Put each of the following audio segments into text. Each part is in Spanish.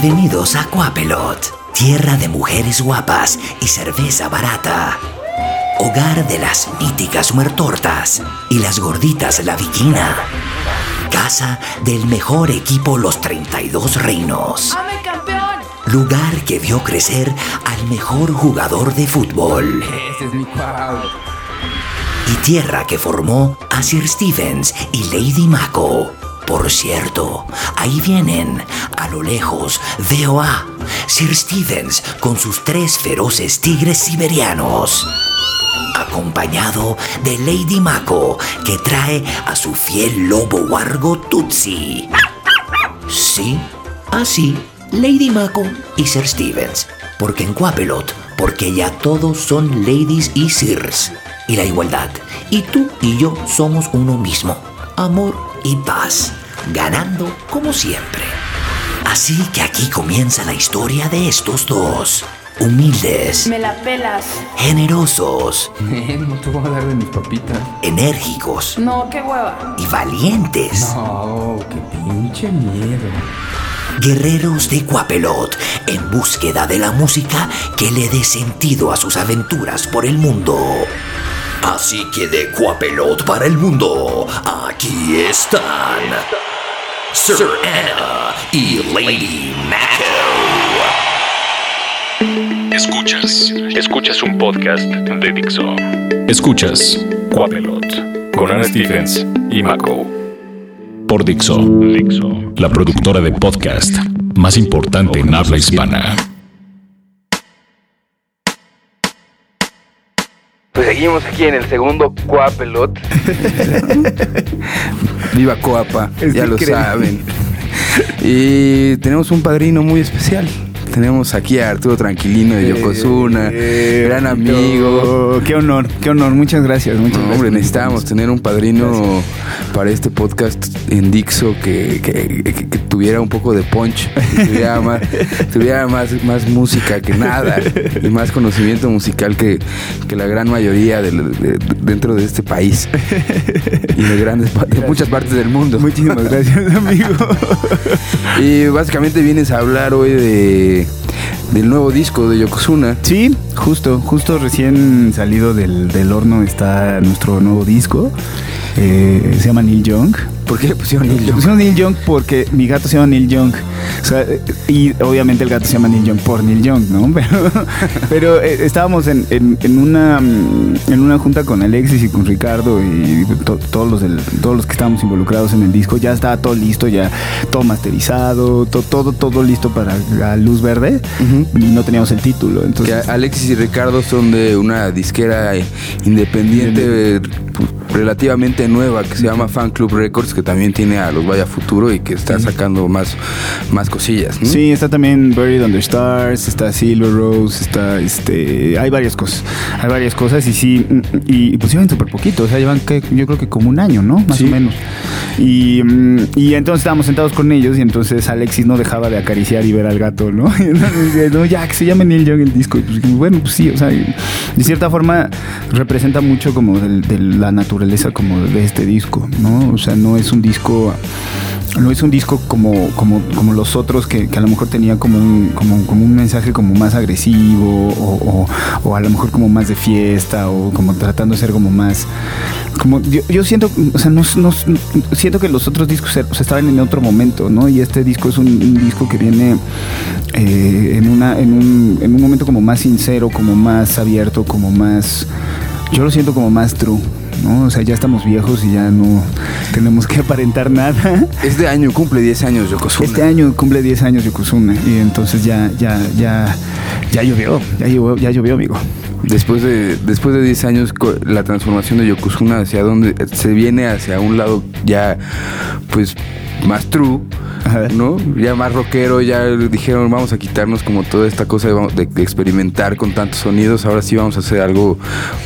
Bienvenidos a Coapelot, tierra de mujeres guapas y cerveza barata. Hogar de las míticas muertortas y las gorditas La Viquina. Casa del mejor equipo Los 32 Reinos. ¡Ame campeón! Lugar que vio crecer al mejor jugador de fútbol. Ese es mi. Y tierra que formó a Sir Stevens y Lady Mako. Por cierto, ahí vienen, a lo lejos, veo a Sir Stevens con sus tres feroces tigres siberianos. Acompañado de Lady Mako, que trae a su fiel lobo wargo Tutsi. Sí, así, Lady Mako y Sir Stevens. Porque en Coapelot, porque ya todos son ladies y sirs. Y la igualdad. Y tú y yo somos uno mismo. Amor y paz. Ganando como siempre. Así que aquí comienza la historia de estos dos. Humildes, Me la pelas. generosos, no te voy a dar de mis papitas. enérgicos No, qué hueva. y valientes. No, qué pinche miedo. Guerreros de Coapelot en búsqueda de la música que le dé sentido a sus aventuras por el mundo. Así que de Coapelot para el mundo, aquí están Sir Anna y Lady Mako. Escuchas, escuchas un podcast de Dixo. Escuchas Coapelot con Ana Stevens y Mako. Por Dixo, Dixo, la productora de podcast más importante en habla hispana. Pues seguimos aquí en el segundo Coapelot. Viva Coapa, ya lo saben. Y tenemos un padrino muy especial. Tenemos aquí a Arturo Tranquilino de Yokozuna, Eh, gran amigo. Qué honor, qué honor. Muchas gracias. Muchas No, gracias. hombre, necesitábamos tener un padrino para este podcast en Dixo que, que- que- que tuviera un poco de punch, que tuviera, más, tuviera más, más música que nada y más conocimiento musical que, la gran mayoría de- dentro de este país y de, grandes, de muchas partes del mundo. Muchísimas gracias, amigo. Y básicamente vienes a hablar hoy de del nuevo disco de Yokozuna. Sí, justo, justo recién salido del, del horno está nuestro nuevo disco. Eh, se llama Neil Young. ¿Por qué le pusieron Neil Le Young? pusieron Neil Young porque mi gato se llama Neil Young. O sea, y obviamente el gato se llama Neil Young por Neil Young, ¿no? Pero, pero eh, estábamos en, en- en una, mm, en una junta con Alexis y con Ricardo y to- todos, los del- todos los que estábamos involucrados en el disco. Ya estaba todo listo, ya todo masterizado, to- todo, todo listo para la luz verde. Y no teníamos el título. Que Entonces, Alexis y Ricardo son de una disquera eh, independiente eh, relativamente nueva que se llama Fan Club Records, que también tiene a los Vaya Futuro y que está sacando más, más cosillas. ¿no? Sí, está también Buried Under Stars, está Silver Rose, está este. Hay varias cosas. Hay varias cosas y sí. Y, y pues llevan súper poquito. O sea, llevan que, yo creo que como un año, ¿no? Más Sí. o menos. Y, mm, y entonces estábamos sentados con ellos y entonces Alexis no dejaba de acariciar y ver al gato, ¿no? Y entonces decía, no, ya, que se llame Neil Young el disco. Y pues bueno, pues sí, o sea, de cierta forma representa mucho como de la naturaleza como de este disco, ¿no? O sea, no es un disco no es un disco como, como, como los otros que, a lo mejor tenía como un, como, como un mensaje como más agresivo o, a lo mejor como más de fiesta o como tratando de ser como más como yo, yo siento o sea no, no- siento que los otros discos o estaban en otro momento no y este disco es un, un disco que viene eh, en una en un, en un momento como más sincero como más abierto como más yo lo siento como más true ¿no? O sea, ya estamos viejos y ya no tenemos que aparentar nada. Este año cumple 10 años Yokozuna. Este año cumple 10 años Yokozuna y entonces ya, ya, ya, ya llovió, ya llovió, ya llovió, amigo. Después de, después de 10 años, la transformación de Yokozuna hacia donde se viene hacia un lado ya, pues, más true. ¿no? Ya más rockero, ya dijeron, vamos a quitarnos como toda esta cosa de, experimentar con tantos sonidos, ahora sí vamos a hacer algo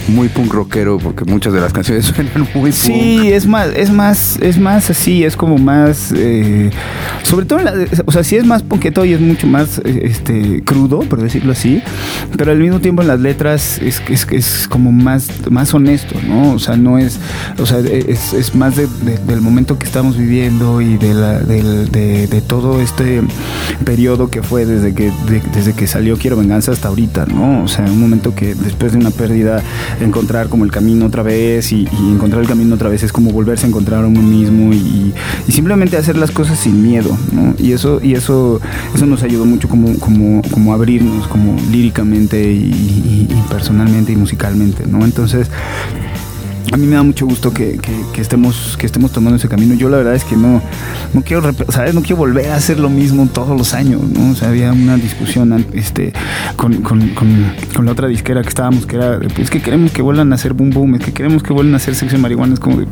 muy punk rockero, porque muchas de las canciones suenan muy punk. Sí, es más, es más, es más así, es como más, eh, sobre todo, en la- o sea, sí es más ponqueto y es mucho más, eh, este, crudo, por decirlo así, pero al mismo tiempo en las letras es, es, es como más, más honesto, ¿no? O sea, no es, o sea, es, es más de- de- del momento que estamos viviendo y de, la- del- de- de todo este periodo que fue desde que, de- desde que salió Quiero Venganza hasta ahorita, ¿no? O sea, un momento que después de una pérdida, encontrar como el camino otra vez y, y encontrar el camino otra vez es como volverse a encontrar a uno mismo y, y simplemente hacer las cosas sin miedo, ¿no? Y eso, y eso, eso nos ayudó mucho como, como, como abrirnos, como líricamente y personalmente y musicalmente, ¿no? Entonces, a mí me da mucho gusto que, que- que estemos, que estemos tomando ese camino. Yo la verdad es que no, no quiero, ¿sabes? No quiero volver a hacer lo mismo todos los años, ¿no? O sea, había una discusión este, con, con- con- con la otra disquera que estábamos, que era, pues que queremos que vuelvan a hacer boom boom, es que queremos que vuelvan a hacer sexo y marihuana. Es como, de,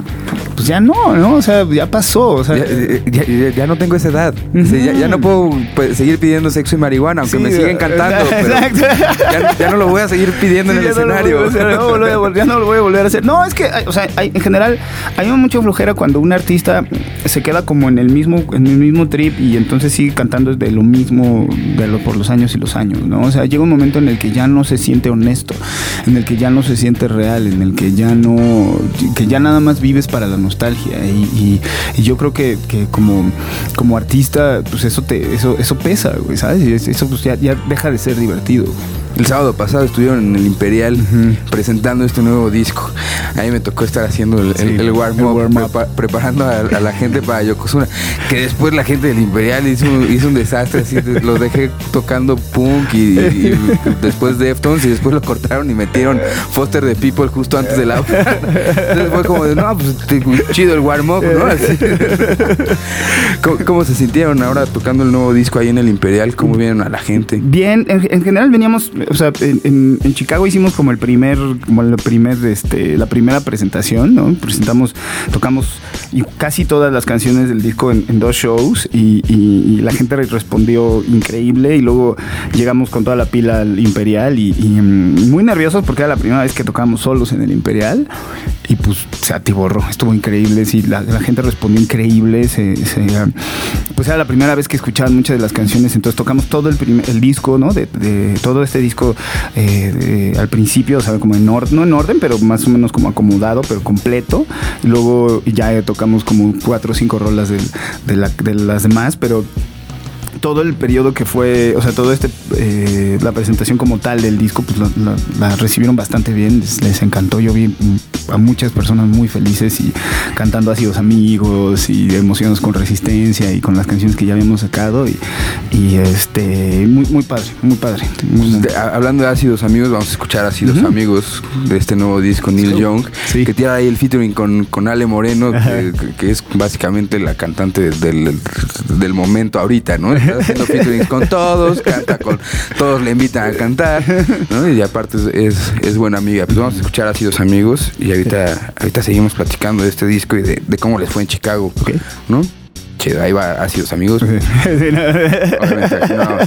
pues ya no, ¿no? O sea, ya pasó. O sea, Ya, ya- ya- ya no tengo esa edad. O sea, ya, ya no puedo pues, seguir pidiendo sexo y marihuana, aunque Sí, me siguen cantando. exacto. ya, ya no lo voy a seguir pidiendo en el no escenario. hacer, no, ya no lo voy a volver a hacer. No, es que, o sea, hay- en general, hay mucha flojera cuando un artista se queda como en el mismo, en el mismo trip y entonces sigue cantando de lo mismo de lo, por los años y los años, ¿no? O sea, llega un momento en el que ya no se siente honesto, en el que ya no se siente real, en el que ya no, que ya nada más vives para la nostalgia y, yo creo que, que como, como artista, pues eso te, eso, eso pesa, ¿sabes? Eso pues ya deja de ser divertido. El sábado pasado estuvieron en el Imperial presentando este nuevo disco. A mí me tocó estar haciendo el, Sí, el- el warm-up, prepa- preparando a, a la gente para Yokozuna. Que después la gente del Imperial hizo, hizo un desastre. Así, de- los dejé tocando punk y, y después Deftones y después lo cortaron y metieron Foster the People justo antes de la obra. Entonces fue como de, no, pues chido el warm-up, ¿no? Así. ¿Cómo, cómo se sintieron ahora tocando el nuevo disco ahí en el Imperial? ¿Cómo vieron a la gente? Bien, en, en general veníamos, o sea, en, Chicago hicimos como el primer, como el primer, este, la primera presentación, ¿no? Presentamos, tocamos casi todas las canciones del disco en, dos shows y, la gente re- respondió increíble y luego llegamos con toda la pila al Imperial y, y, mm, muy nerviosos porque era la primera vez que tocábamos solos en el Imperial y pues se atiborró, estuvo increíble, sí, la, gente respondió increíble, pues era la primera vez que escuchaban muchas de las canciones, entonces tocamos todo el, primer- disco, ¿no? De, todo este disco eh, al principio, o como en orden, no en orden, pero más o menos como acomodado, pero completo. Y luego ya tocamos como cuatro o cinco rolas de las demás, pero todo el periodo que fue, o sea, todo este, eh, la presentación como tal del disco, pues la, la- la recibieron bastante bien, les, les encantó. Yo vi a muchas personas muy felices y cantando los amigos y emocionados con resistencia y con las canciones que ya habíamos sacado y, y, este, muy, muy padre, muy padre. Muy, muy- De- a- hablando de ácidos amigos, vamos a escuchar ácidos amigos de este nuevo disco, Neil Young, Sí. que tiene ahí el featuring con, con Ale Moreno, que, que es básicamente la cantante del, del momento ahorita, ¿no? Está haciendo featurings con todos, canta con todos, le invitan a cantar, ¿no? Y aparte es, es, es buena amiga. Pues vamos a escuchar ácidos amigos y ahorita, ahorita seguimos platicando de este disco y de, de cómo les fue en Chicago, Ok. ¿no? Chido, ahí va ácidos amigos. Obviamente, aquí no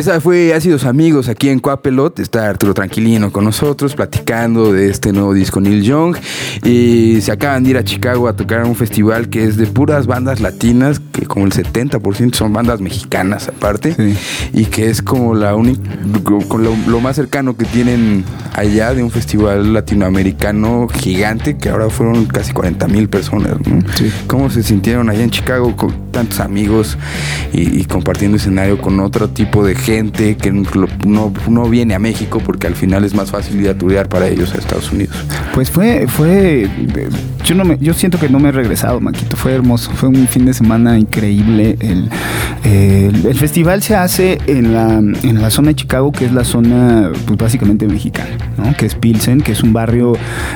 Esa fue Ácidos Amigos aquí en Coapelot. Está Arturo Tranquilino con nosotros platicando de este nuevo disco Neil Young. Y se acaban de ir a Chicago a tocar un festival que es de puras bandas latinas, que como el 70% son bandas mexicanas aparte. Sí. Y que es como la única, lo, lo más cercano que tienen allá de un festival latinoamericano gigante, que ahora fueron casi 40 mil personas. ¿no? Sí. ¿Cómo se sintieron allá en Chicago con tantos amigos y, y compartiendo escenario con otro tipo de gente que no, no- no viene a México porque al final es más fácil ir a turear para ellos a Estados Unidos? Pues fue, fue, yo no me, yo siento que no me he regresado, Maquito. Fue hermoso, fue un fin de semana increíble. El, el- el festival se hace en la, en la zona de Chicago, que es la zona, pues básicamente mexicana, ¿no? Que es Pilsen, que es un barrio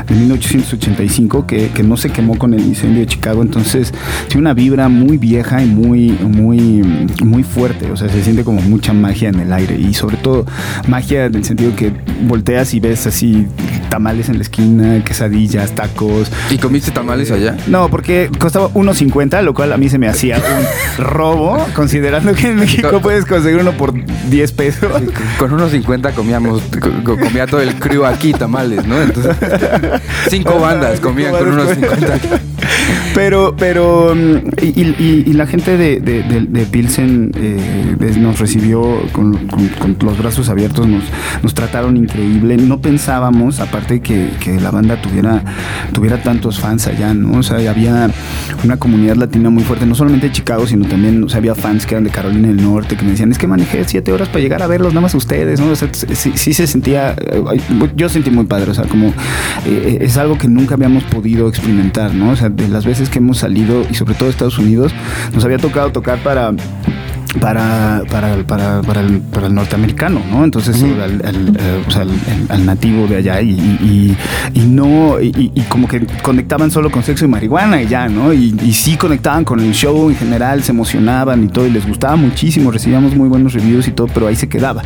de 1885 que, que no se quemó con el incendio de Chicago. Entonces tiene una vibra muy vieja y muy, muy, muy fuerte. O sea, se siente como mucha magia en el aire y sobre todo magia en el sentido que volteas y ves así tamales en la esquina, quesadillas, tacos. ¿Y comiste tamales allá? No, porque costaba 1.50, lo cual a mí se me hacía un robo, considerando que en México puedes conseguir uno por 10 pesos. Con unos 50 comíamos, co- comía todo el crew aquí tamales, ¿no? Entonces, cinco bandas comían con unos 50. Pero, pero, mm, y, y- y la gente de, de- de- Pilsen eh, nos recibió con, los brazos abiertos, nos, nos trataron increíble. No pensábamos, aparte, que, que la banda tuviera, tuviera tantos fans allá, ¿no? O sea, había una comunidad latina muy fuerte, no solamente de Chicago, sino también, o sea, había fans que eran de Carolina del Norte, que me decían, es que manejé siete horas para llegar a verlos, nada más ustedes, ¿no? O sea, sí, sí se sentía, eh, yo sentí muy padre, o sea, como eh, es algo que nunca habíamos podido experimentar, ¿no? O sea, de las veces que hemos salido, y sobre todo Estados Unidos, nos había tocado tocar para para, para, para, para, el, para el norteamericano, ¿no? Entonces, al, al, o sea, al- nativo de allá y, y- y- no, y, y como que conectaban solo con sexo y marihuana y ya, ¿no? Y, sí conectaban con el show en general, se emocionaban y todo, y les gustaba muchísimo, recibíamos muy buenos reviews y todo, pero ahí se quedaba.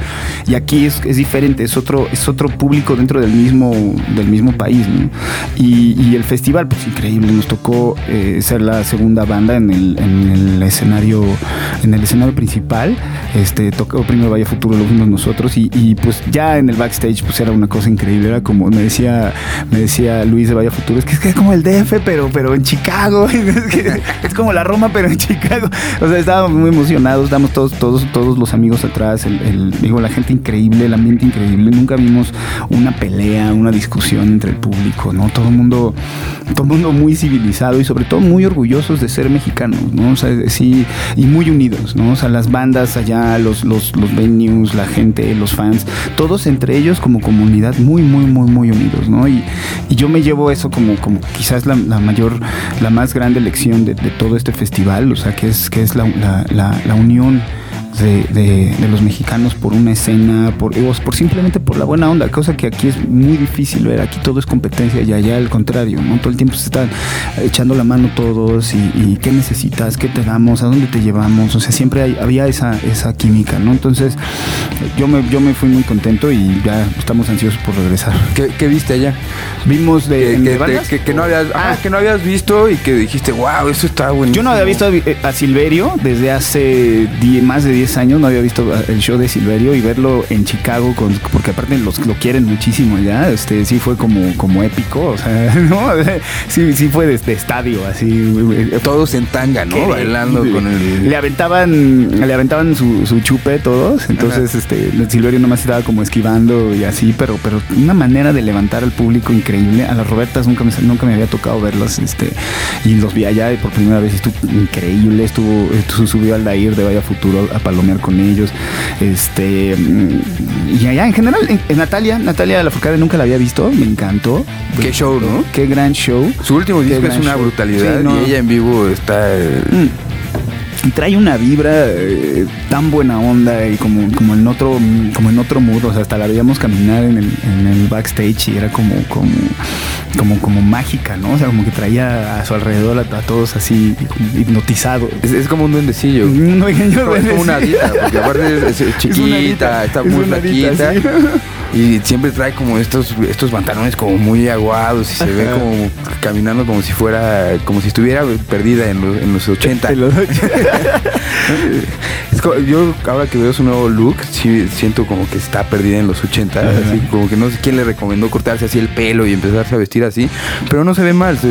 Y aquí es, es diferente, es otro, es otro público dentro del mismo, del mismo país, ¿no? Y, y el festival, pues increíble, nos tocó eh, ser la segunda banda en el, en el escenario, en el escenario principal. Este, tocó primero Vaya Futuro, lo fuimos nosotros, y, pues ya en el backstage, pues era una cosa increíble. Era como me decía, me decía Luis de Vaya Futuro, es que es, que es como el DF, pero, pero en Chicago. es, como la Roma, pero en Chicago. O sea, estábamos muy emocionados, estábamos todos, todos, todos los amigos atrás, digo, la gente increíble, el ambiente increíble. Nunca vimos una pelea, una discusión entre el público, ¿no? Todo el mundo, todo el mundo muy civilizado y sobre todo muy orgullosos de ser mexicanos, ¿no? O sea, sí, y muy unidos, ¿no? O sea, las bandas allá, los, los, los venues, la gente, los fans, todos entre ellos como comunidad muy, muy, muy, muy unidos, ¿no? Y, y yo me llevo eso como, como quizás la, la mayor, la más grande lección de, de todo este festival, o sea, que es, que es la, la, la, la unión de, de- de los mexicanos por una escena, por, por simplemente por la buena onda, cosa que aquí es muy difícil ver, aquí todo es competencia y allá al contrario, ¿no? Todo el tiempo se están echando la mano todos y, y qué necesitas, qué te damos, a dónde te llevamos, o sea, siempre hay- había esa, esa química, ¿no? Entonces yo me, yo me fui muy contento y ya estamos ansiosos por regresar. ¿Qué, qué viste allá? Vimos de, Que, de que, te- bandas? que- que no habías, ah, que no habías visto y que dijiste, wow, eso está bueno. Yo no había visto a, a Silverio desde hace die- más de 10 10 años no había visto el show de Silverio y verlo en Chicago, con, porque aparte los, lo quieren muchísimo allá, este, sí fue como, como épico, o sea, ¿no? Sí, sí fue de, de estadio, así. Todos en tanga, ¿no? Bailando con el... Le aventaban, le aventaban su, su chupe todos, entonces este Silverio nomás estaba como esquivando y así, pero, pero una manera de levantar al público increíble. A las Robertas nunca me, nunca me había tocado verlas, este, y los vi allá y por primera vez estuvo increíble, estuvo, estuvo subió al Dair de Vaya Futuro a palomear con ellos. Este mm, y allá en general, en, Natalia, Natalia Lafourcade nunca la había visto, me encantó. Qué show, ¿no? Qué gran show. Su último disco es una show. brutalidad Sí, no. y ella en vivo está... eh, Y trae una vibra eh, tan buena onda y como, como en otro como en otro mood, o sea, hasta la veíamos caminar en el, en el backstage y era como como como como mágica, ¿no? O sea, como que traía a su alrededor a, a todos así hipnotizados. Es, es como un duendecillo. Un es como una adita, porque aparte es, chiquita, está es muy flaquita. sí. Y siempre trae como estos, estos pantalones como muy aguados y se ve como caminando como si fuera, como si estuviera perdida en los, en los 80. Te lo doy. Es co- yo ahora que veo su nuevo look, sí siento como que está perdida en los 80. Ajá. Así como que no sé quién le recomendó cortarse así el pelo y empezarse a vestir así. Pero no se ve mal. se-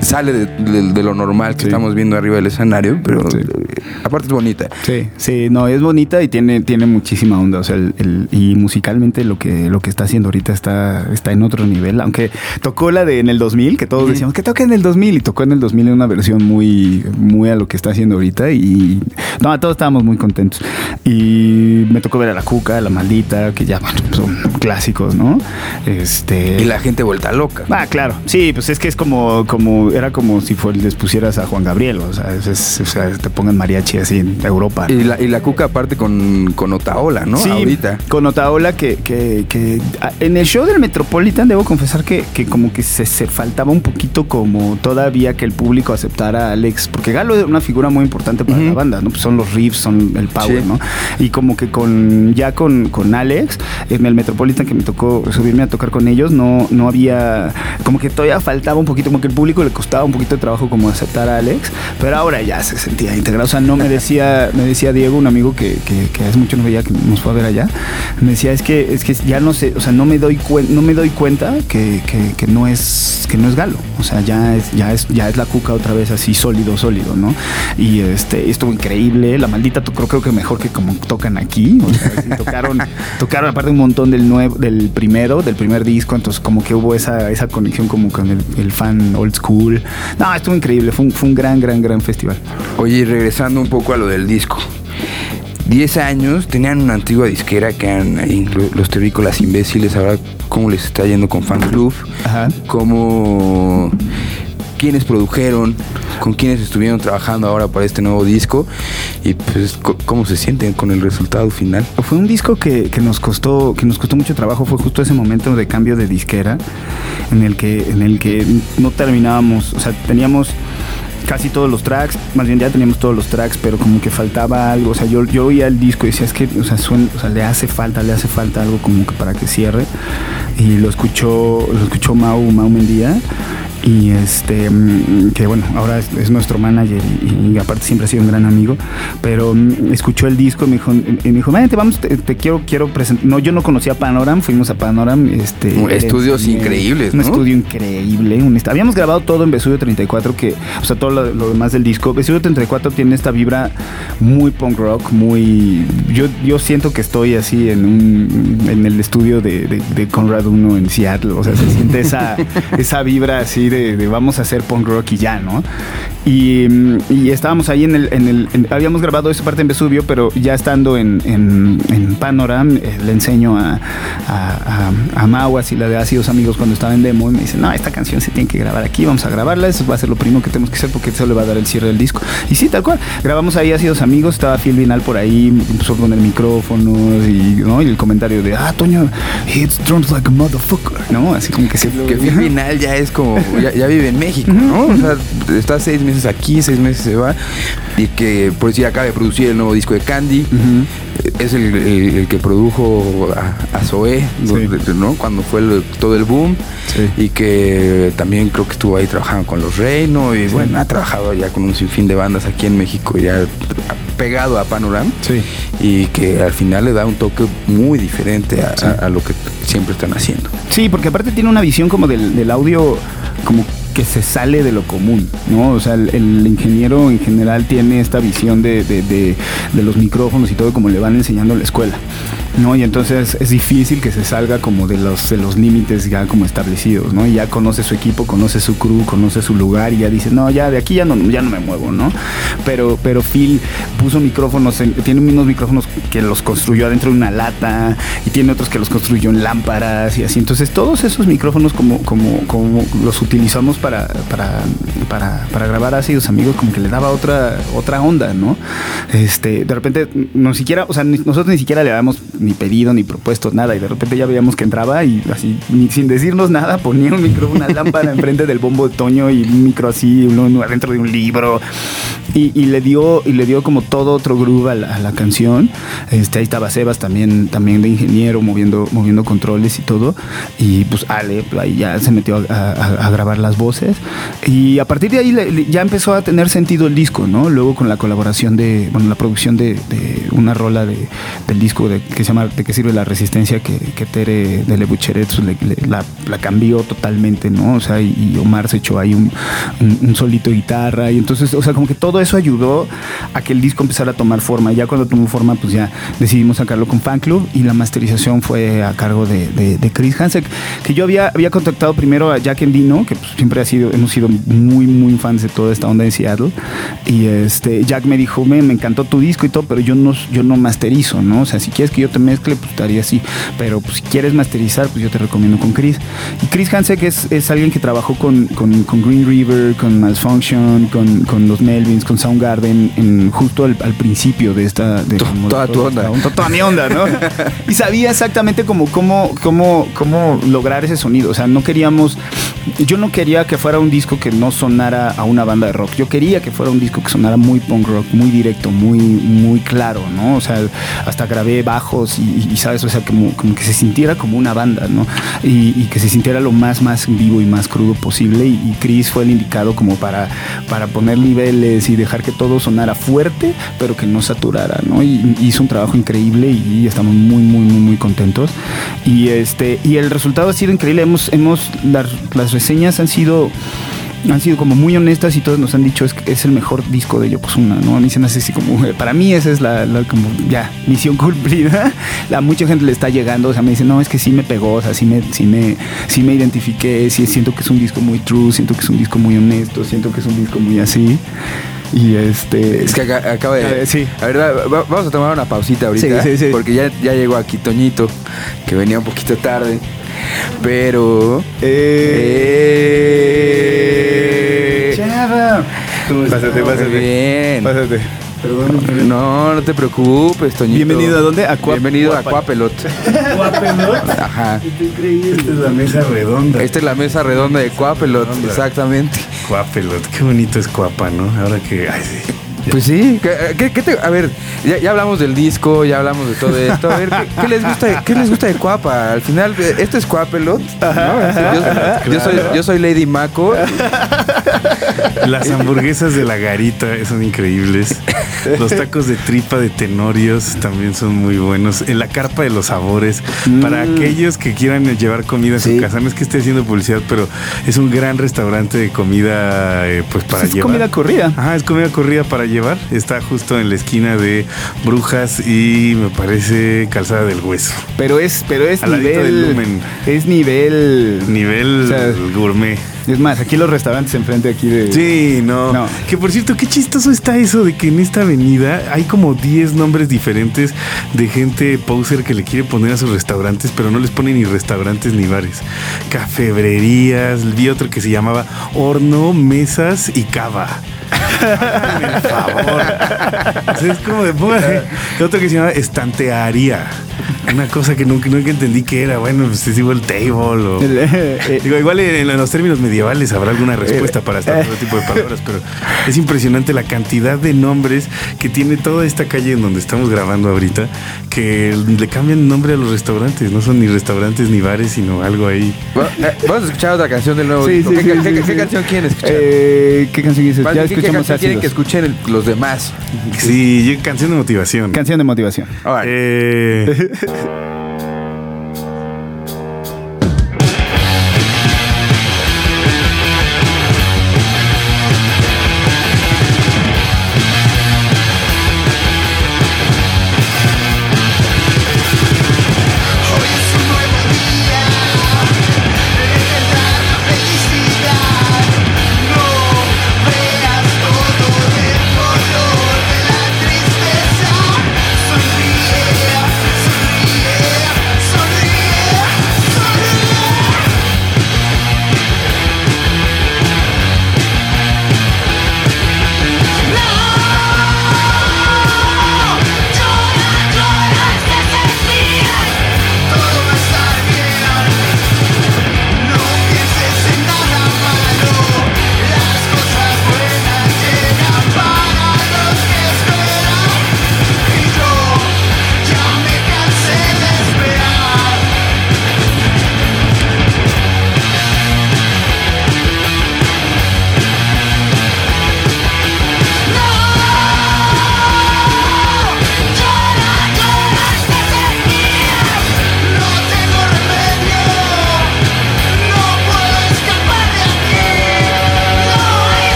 sale de, de- de lo normal que Sí. estamos viendo arriba del escenario. Pero Sí. eh, aparte es bonita. Sí, sí, no, es bonita y tiene, tiene muchísima onda. O sea, el, el- y musicalmente lo que, lo que está haciendo ahorita está, está en otro nivel. Aunque tocó la de en el 2000, que todos decíamos que toca en el 2000 y tocó en el 2000 en una versión muy, muy a lo que está haciendo ahorita. Y no, todos estábamos muy contentos. Y me tocó ver a la Cuca, a la Maldita, que ya bueno, son clásicos, ¿no? Este. Y la gente vuelta loca. Ah, claro. Sí, pues es que es como, como, era como si fue, les pusieras a Juan Gabriel, o sea, es- es- o sea, te pongan mariachi así en Europa. Y la, y la cuca aparte con, con Otaola, ¿no? Sí, Ahorita. con Otaola que, que, que ah, en el show del Metropolitan debo confesar que, que como que se, se faltaba un poquito como todavía que el público aceptara a Alex, porque Galo es una figura muy importante para Ujú. la banda, ¿no? Pues son los riffs, son el power, Sí. ¿no? Y como que con ya con, con Alex, en el Metropolitan que me tocó subirme a tocar con ellos, no, no había, como que todavía faltaba un poquito, como que el público le costaba un poquito de trabajo como aceptar a Alex, pero ahora ya se sentía integrado. O sea, no me decía, me decía Diego, un amigo que, que, que hace mucho no veía, que nos fue a ver allá, me decía, es que, es que ya no sé, o sea, no me doy no me doy cuenta que, que, que no es, que no es Galo. O sea, ya es, ya es, ya es la cuca otra vez así sólido, sólido, ¿no? Y este, estuvo increíble. La maldita tocó, creo que mejor que como tocan aquí. O sea, tocaron, tocaron aparte un montón del nuevo, del primero, del primer disco. Entonces, como que hubo esa, esa conexión como con el, el fan old school. No, estuvo increíble. Fue un, fue un gran, gran, gran festival. Oye, y regresando un poco a lo del disco. 10 años, tenían una antigua disquera que eran los terrícolas imbéciles. Ahora, ¿cómo les está yendo con Fan Club? Ajá. ¿Cómo. Quiénes produjeron? ¿Con quiénes estuvieron trabajando ahora para este nuevo disco? Y pues, ¿cómo se sienten con el resultado final? Fue un disco que, que nos costó que nos costó mucho trabajo. Fue justo ese momento de cambio de disquera en el que en el que no terminábamos. O sea, teníamos casi todos los tracks, más bien ya teníamos todos los tracks, pero como que faltaba algo. O sea, yo, yo oía el disco y decía, es que, o sea, suena- o sea, le hace falta, le hace falta algo como que para que cierre. Y lo escuchó, lo escuchó Mau, Mau Mendía. Y este, mm, que bueno, ahora es, es nuestro manager y, y aparte siempre ha sido un gran amigo. Pero mm, escuchó el disco y me dijo, y me dijo, vente, vamos, te, te quiero, quiero presentar. No, yo no conocía Panoram, fuimos a Panoram. Este, estudios eh, increíbles, Un ¿no? estudio increíble. un est- habíamos grabado todo en Vesubio 34, que, o sea, todo lo, lo demás del disco. Vesubio 34 tiene esta vibra muy punk rock, muy. Yo, yo siento que estoy así en un en el estudio de, de, de Conrad 1 en Seattle. O sea, se siente esa, esa vibra así de, de vamos a hacer punk rock y ya, ¿no? Y, mm, y estábamos ahí en el. En el en- habíamos grabado esa parte en Vesubio, pero ya estando en, en, en Panorama, eh, le enseño a, a, a, a Mau, así la de Ácidos Amigos, cuando estaba en demo, y me dice: No, esta canción se tiene que grabar aquí, vamos a grabarla. Eso va a ser lo primero que tenemos que hacer porque eso le va a dar el cierre del disco. Y sí, tal cual. Grabamos ahí Ácidos Amigos, estaba Phil Vinal por ahí, empezó con el micrófono y, ¿no? y el comentario de: Ah, Toño, it's drums like a motherfucker, ¿no? Así como que Que Phil Final ya es como, ya, ya vive en México, ¿no? O sea, está seis meses aquí, seis meses se va. Y que, por decir, acaba de producir el nuevo disco de Candy. es el, el- el que produjo a, a Zoé, ¿no? Cuando fue el- todo el boom. Sí. Y que también creo que estuvo ahí trabajando con los Reino. Y bueno, ha trabajado ya con un sinfín de bandas aquí en México, ya pegado a Panorama. Sí. Y que al final le da un toque muy diferente a, a- a lo que siempre están haciendo. Sí, porque aparte tiene una visión como del, del audio como que se sale de lo común, ¿no? O sea, el, ingeniero en general tiene esta visión de, de- de- de los micrófonos y todo como le van enseñando en la escuela, ¿no? Y entonces es difícil que se salga como de los, de los límites ya como establecidos, ¿no? Y ya conoce su equipo, conoce su crew, conoce su lugar y ya dice, no, ya de aquí ya no, ya no me muevo, ¿no? Pero, pero Phil puso micrófonos, en- tiene unos micrófonos que los construyó adentro de una lata y tiene otros que los construyó en lámparas y así. Entonces todos esos micrófonos como, como, como los utilizamos para, para, para, para grabar ácidos amigos, como que le daba otra, otra onda, ¿no? Este, de repente, no siquiera, o sea, nosotros ni siquiera le habíamos ni pedido ni propuesto nada y de repente ya veíamos que entraba y así, ni sin decirnos nada, ponía un micrófono, una lámpara enfrente del bombo de Toño y un micro así, uno adentro de un libro y, y le dio y le dio como todo otro groove a la, a la canción. Este, ahí estaba Sebas también, también de ingeniero moviendo, moviendo controles y todo. Y pues Ale pues, ahí ya se metió a, a- a grabar las voces. Y a partir de ahí le- le- ya empezó a tener sentido el disco, ¿no? Luego con la colaboración de, bueno, la producción de, de una rola de, del disco de, que se llama ¿De qué sirve la resistencia? Que, que Tere de Le Bucheret pues, le- le- la, la cambió totalmente, ¿no? O sea, y, Omar se echó ahí un, un- un solito guitarra. Y entonces, o sea, como que todo eso ayudó a que el disco empezara a tomar forma. Y ya cuando tomó forma, pues ya decidimos sacarlo con Fan Club y la masterización fue a cargo de, de- de Chris Hansek, que yo había, había contactado primero a Jack Endino, que pues, siempre ha sido, hemos sido muy, muy fans de toda esta onda en Seattle. Y este, Jack me dijo, me, me encantó tu disco y todo, pero yo no, yo no masterizo, ¿no? O sea, si quieres que yo te mezcle, pues estaría así. Pero pues, si quieres masterizar, pues yo te recomiendo con Chris. Y Chris Hansek es, es alguien que trabajó con, con, con Green River, con Malfunction, con, con los Melvins, con Soundgarden, en, justo al, al principio de esta... De To- como de toda tu toda onda. esta onda, toda mi onda, ¿no? y sabía exactamente cómo, cómo, cómo, cómo lograr ese sonido. O sea, no queríamos... Yo no quería que fuera un disco que no sonara a una banda de rock. Yo quería que fuera un disco que sonara muy punk rock, muy directo, muy, muy claro, ¿no? O sea, hasta grabé bajos y, y, ¿sabes? O sea, como, como que se sintiera como una banda, ¿no? Y, que se sintiera lo más, más vivo y más crudo posible. Y, Chris fue el indicado como para, para poner niveles y dejar que todo sonara fuerte, pero que no saturara, ¿no? Y, hizo un trabajo increíble y, estamos muy, muy, muy, muy contentos. Y este, y el resultado ha sido increíble. Hemos, hemos, reseñas han sido han sido como muy honestas y todos nos han dicho es es el mejor disco de Yokozuna, ¿no? A mí se me hace así como, eh, para mí esa es la, como ya misión cumplida. La mucha gente le está llegando, o sea, me dice, no, es que sí me pegó, o sea, sí me, sí me, sí me identifiqué, sí siento que es un disco muy true, siento que es un disco muy honesto, siento que es un disco muy así. Y este. Es que acá- acaba de. Eh, sí. A ver, va- va- vamos a tomar una pausita ahorita. Sí, sí, sí. Porque ya, ya llegó aquí Toñito, que venía un poquito tarde. Pero. Eh, Chava. Pásate, pásate. Bien. Pásate. No, no te preocupes, Toñito. Bienvenido a dónde? A Cuap- Bienvenido a Cuapa- Cuapelot. Ajá. Esta es la mesa redonda. Esta es la mesa redonda de Cuapelot, Redonda. exactamente. Cuapelot, qué bonito es Cuapa, ¿no? Ahora que. Ay, sí. Pues sí, ¿qué, qué- te- a ver, ya, ya hablamos del disco, ya hablamos de todo esto. A ver, ¿qué, qué les gusta, ¿qué les gusta de Cuapa? Al final, eh, esto es Cuapelot. ¿no? Yo, yo soy, yo soy Lady Mako. Las hamburguesas de la garita son increíbles. Los tacos de tripa de Tenorios también son muy buenos. En la carpa de los sabores. Para aquellos que quieran llevar comida a su casa. No es que esté haciendo publicidad, pero es un gran restaurante de comida eh, pues para es llevar. comida corrida. Ajá, es comida corrida para llevar. Está justo en la esquina de Brujas y me parece Calzada del Hueso. Pero es, pero es Al nivel. del Lumen. Es nivel. Nivel O sea, gourmet. Es más, aquí los restaurantes enfrente aquí de. Sí, no. No. Que por cierto, qué chistoso está eso de que en esta avenida hay como 10 nombres diferentes de gente poser que le quiere poner a sus restaurantes, pero no les pone ni restaurantes ni bares. Cafebrerías, vi otro que se llamaba Horno, Mesas y Cava. El favor. Es como de póngale- Otro que se llama estantearía. Una cosa que nunca, nunca entendí qué era. Bueno, pues es igual table o. El, eh, eh, Digo, igual en, en los términos medievales habrá alguna respuesta para este tipo de palabras, pero es impresionante la cantidad de nombres que tiene toda esta calle en donde estamos grabando ahorita, que le cambian nombre a los restaurantes. No son ni restaurantes ni bares, sino algo ahí. Va- eh, Vamos a escuchar otra canción del nuevo Sí, disco. sí, ¿Qué, sí, qué- sí, qué- sí. qué canción quieren escuchar? eh, ¿Qué canción dices? Ya bien, ¿qué- ¿Qué escuchamos canción quieren que escuchen el- los demás? Sí, yo- canción de motivación. Canción de motivación. Órale. Eh,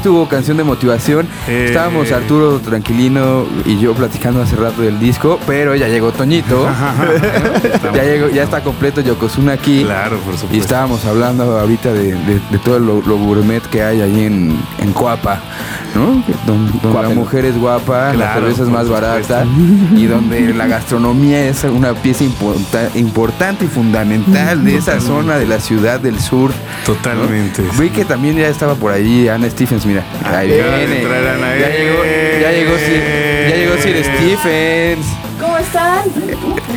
Estuvo canción de motivación. Eh. Estábamos Arturo Tranquilino y yo platicando hace rato del disco, pero ya llegó Toñito. ya llegó, ya está completo Yokozuna aquí. Claro, por supuesto. Y estábamos hablando ahorita de, de- de todo lo, lo gourmet que hay ahí en, en Coapa, ¿no? Donde, la mujer es guapa, la Claro, cerveza es más barata y donde la gastronomía es una pieza importa- importante y fundamental de esa zona de la ciudad del sur. ¿no? Totalmente. Vi que también ya estaba por ahí Ana Stephens, mira. Ahí Acaba de viene. Ya llegó, ya llegó Sir, ya llegó Sir Stephens. ¿Cómo están?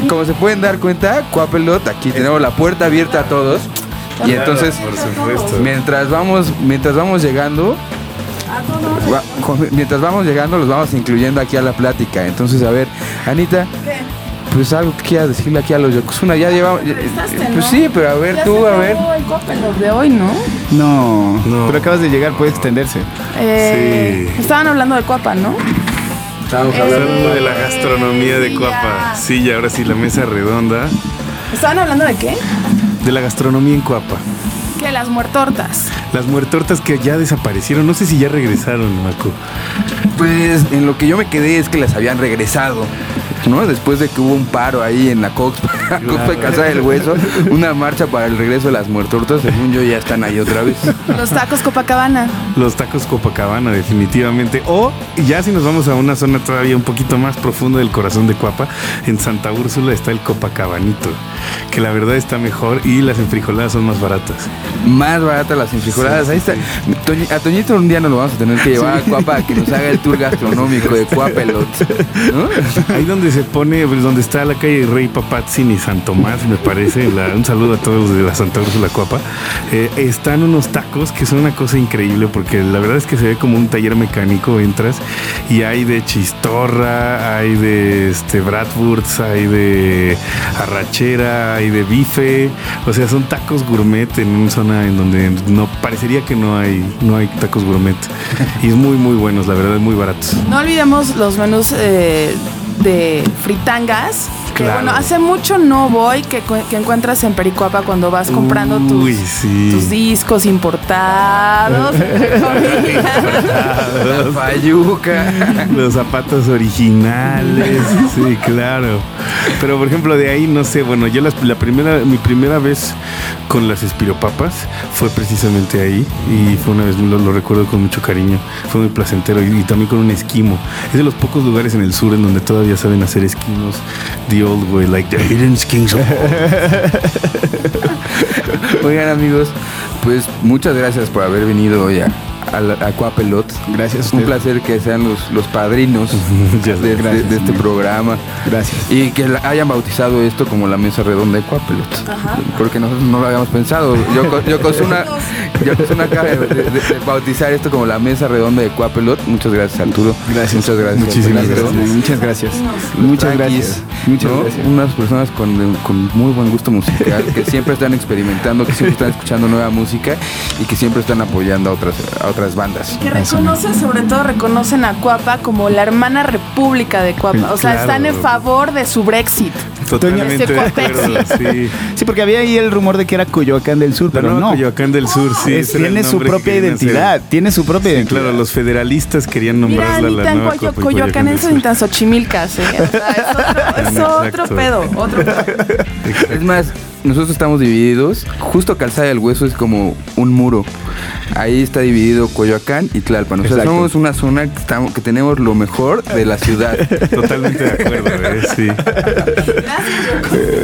Como se pueden dar cuenta, Coapelot, aquí tenemos la puerta abierta a todos. Y entonces, mientras vamos, mientras vamos llegando, con- mientras vamos llegando, los vamos incluyendo aquí a la plática. Entonces, a ver, Anita, ¿Qué? Pues algo que quieras decirle aquí a los Yokozuna. Ya llevamos. ya- Entrevistaste, Pues ¿no? sí, pero a ver, Ya tú, se a ver. el de hoy, ¿no? No, No. pero acabas de llegar, puede extenderse. Eh, Sí. Estaban hablando de Coapa, ¿no? Estamos Eh, Hablando de la gastronomía de sí, Coapa. ya. Sí, y ahora sí, la mesa redonda. ¿Estaban hablando de qué? De la gastronomía en Coapa. Que las muertortas. Las muertortas que ya desaparecieron. No sé si ya regresaron, Maco. Pues en lo que yo me quedé es que las habían regresado. ¿No? Después de que hubo un paro ahí en la Cox, la Cox de Casa del Hueso, una marcha para el regreso de las muertortas, según yo ya están ahí otra vez. Los tacos Copacabana. Los tacos Copacabana, definitivamente. O ya si nos vamos a una zona todavía un poquito más profunda del corazón de Cuapa, en Santa Úrsula está el Copacabanito, que la verdad está mejor y las enfrijoladas son más baratas. Más baratas las enfrijoladas. Ahí está. A Toñito un día nos lo vamos a tener que llevar a Cuapa a que nos haga el tour gastronómico de Cuapelot. ¿no? Ahí donde se pone, pues, donde está la calle Rey Papatzin y San Tomás, me parece. la- un saludo a todos de la Santa Úrsula Cuapa. Eh, están unos tacos que son una cosa increíble porque la verdad es que se ve como un taller mecánico. Entras y hay de chistorra, hay de este hay de arrachera, hay de bife. O sea, son tacos gourmet en una zona en donde no parecería que no hay, no hay tacos gourmet. Y es muy, muy buenos, la verdad, muy baratos. No olvidemos los menús eh, de fritangas. Que Claro. bueno, hace mucho no voy que, que encuentras en Pericuapa cuando vas comprando tus, Uy, sí. tus discos importados. La fayuca. Los zapatos originales, sí, claro. Pero por ejemplo, de ahí no sé, bueno, yo las- la primera, mi primera vez con las espiropapas fue precisamente ahí y fue una vez, lo, lo recuerdo con mucho cariño, fue muy placentero y, y también con un esquimo. Es de los pocos lugares en el sur en donde todavía saben hacer esquimos the old way, like the hidden skins of Oigan amigos, pues muchas gracias por haber venido hoy a, a, Cuapelot. Gracias a Un placer que sean los, los padrinos de, de- gracias, de este programa. Gracias. Y que la- hayan bautizado esto como la mesa redonda de Cuapelot. Porque nosotros no lo habíamos pensado. Yoko- Yokozuna, Yokozuna acaba de, de- de bautizar esto como la mesa redonda de Cuapelot. Muchas gracias, Arturo. Gracias. Muchas gracias. Muchísimas Arturo. gracias. Muchas gracias. Muchas gracias. Muchas ¿no? gracias. Unas personas con, con muy buen gusto musical, que siempre están experimentando, que siempre están escuchando nueva música y que siempre están apoyando a otras, a otras bandas. Que reconocen, sobre todo reconocen a Cuapa como la hermana república de Cuapa. O sea, Claro. están en favor de su Brexit. Totalmente de Toño. acuerdo, sí. Sí, porque había ahí el rumor de que era Coyoacán del Sur, La pero no. Coyoacán del Sur, sí. Es- era el tiene su propia hacer. identidad. Tiene su propia Sí, identidad. claro, los federalistas querían Mira, nombrarla ni la tan nueva Coyo- ni Sur. tan xochimilcas. ¿eh? O sea, es otro, es otro pedo, otro pedo. Es más, nosotros estamos divididos. Justo Calzada del Hueso es como un muro. Ahí está dividido Coyoacán y Tlalpan. O sea, Exacto. somos una zona que, estamos, que tenemos lo mejor de la ciudad. Totalmente de acuerdo, ¿eh? sí.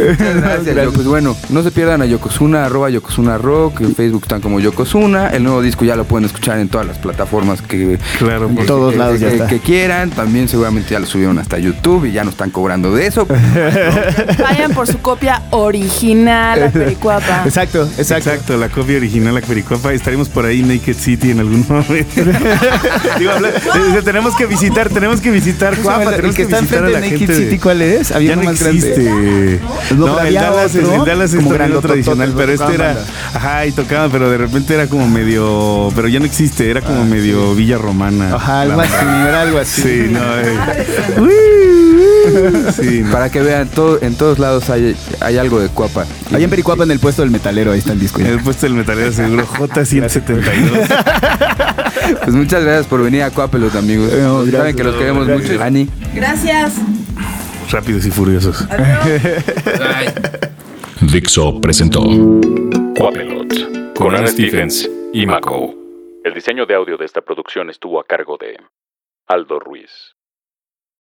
Muchas gracias, Yoko. Pues bueno, no se pierdan a Yokozuna, arroba Yokozuna Rock, en Facebook están como Yokozuna. El nuevo disco ya lo pueden escuchar en todas las plataformas que, Claro, En por todos que- lados ya que, está. que quieran. También seguramente ya lo subieron hasta YouTube y ya no están cobrando de eso. Vayan por su copia original a Pericuapa. Exacto, exacto. Exacto, la copia original a Pericuapa. Estaremos por ahí Naked City en algún momento. Digo, habla- eh, tenemos que visitar, tenemos que visitar ¿Cómo se Cuapa, tenemos el que está visitar a enfrente la de Naked de- City, ¿cuál es? Había ya uno no más existe. grande. No, el Dallas, es- el Dallas es como tradicional, pero este era, ajá, y tocaba, pero de repente era como medio, pero ya no existe, era como medio Villa Romana. Ajá, algo La- así, era algo así. Sí, no, eh. Sí, no. Para que vean, todo, en todos lados hay, hay algo de Cuapa. Allá en Pericuapa, en el puesto del metalero, ahí está el disco. ya. El puesto del metalero seguro J172. Pues muchas gracias por venir a Cuapelot, amigos. Eh, Saben que los queremos mucho. Ani. Gracias. Rápidos y furiosos. Dixo presentó Quapelot con Ana Stephens y Mako. El diseño de audio de esta producción estuvo a cargo de Aldo Ruiz.